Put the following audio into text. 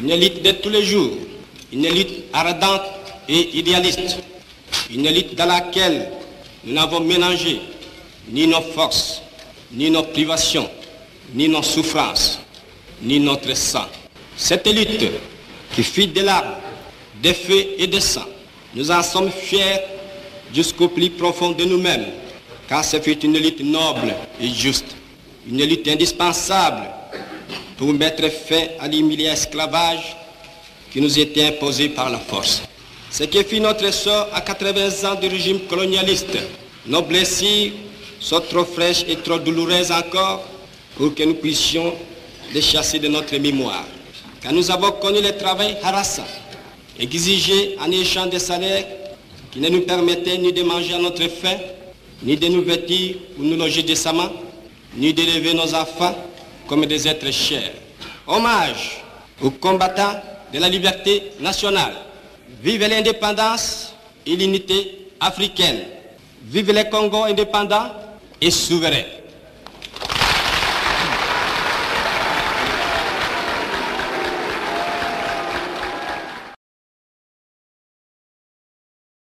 une élite de tous les jours, une élite ardente et idéaliste, une élite dans laquelle nous n'avons mélangé ni nos forces, ni nos privations, ni nos souffrances, ni notre sang. Cette élite qui fit des larmes, des feux et des sang, nous en sommes fiers jusqu'au plus profond de nous-mêmes, car ce fut une élite noble et juste, une élite indispensable pour mettre fin à l'humiliant esclavage qui nous était imposé par la force. Ce qui fit notre sort à 80 ans du régime colonialiste, nos blessures sont trop fraîches et trop douloureuses encore pour que nous puissions les chasser de notre mémoire. Car nous avons connu le travail harassant, exigé en échange des salaires qui ne nous permettaient ni de manger à notre faim, ni de nous vêtir ou nous loger décemment, ni d'élever nos enfants comme des êtres chers. Hommage aux combattants de la liberté nationale. Vive l'indépendance et l'unité africaine. Vive les Congo indépendants et souverains.